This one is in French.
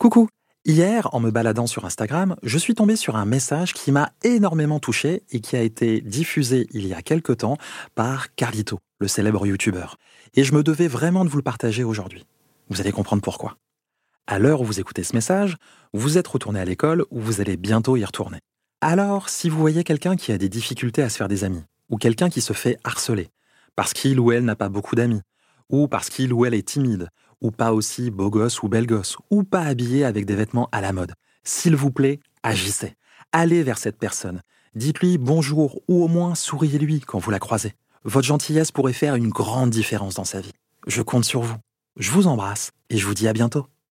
Coucou Hier, en me baladant sur Instagram, je suis tombé sur un message qui m'a énormément touché et qui a été diffusé il y a quelque temps par Carlito, le célèbre youtubeur. Et je me devais vraiment de vous le partager aujourd'hui. Vous allez comprendre pourquoi. À l'heure où vous écoutez ce message, vous êtes retourné à l'école ou vous allez bientôt y retourner. Alors, si vous voyez quelqu'un qui a des difficultés à se faire des amis, ou quelqu'un qui se fait harceler, parce qu'il ou elle n'a pas beaucoup d'amis, ou parce qu'il ou elle est timide, ou pas aussi beau gosse ou belle gosse, ou pas habillé avec des vêtements à la mode. S'il vous plaît, agissez. Allez vers cette personne. Dites-lui bonjour ou au moins souriez-lui quand vous la croisez. Votre gentillesse pourrait faire une grande différence dans sa vie. Je compte sur vous. Je vous embrasse et je vous dis à bientôt.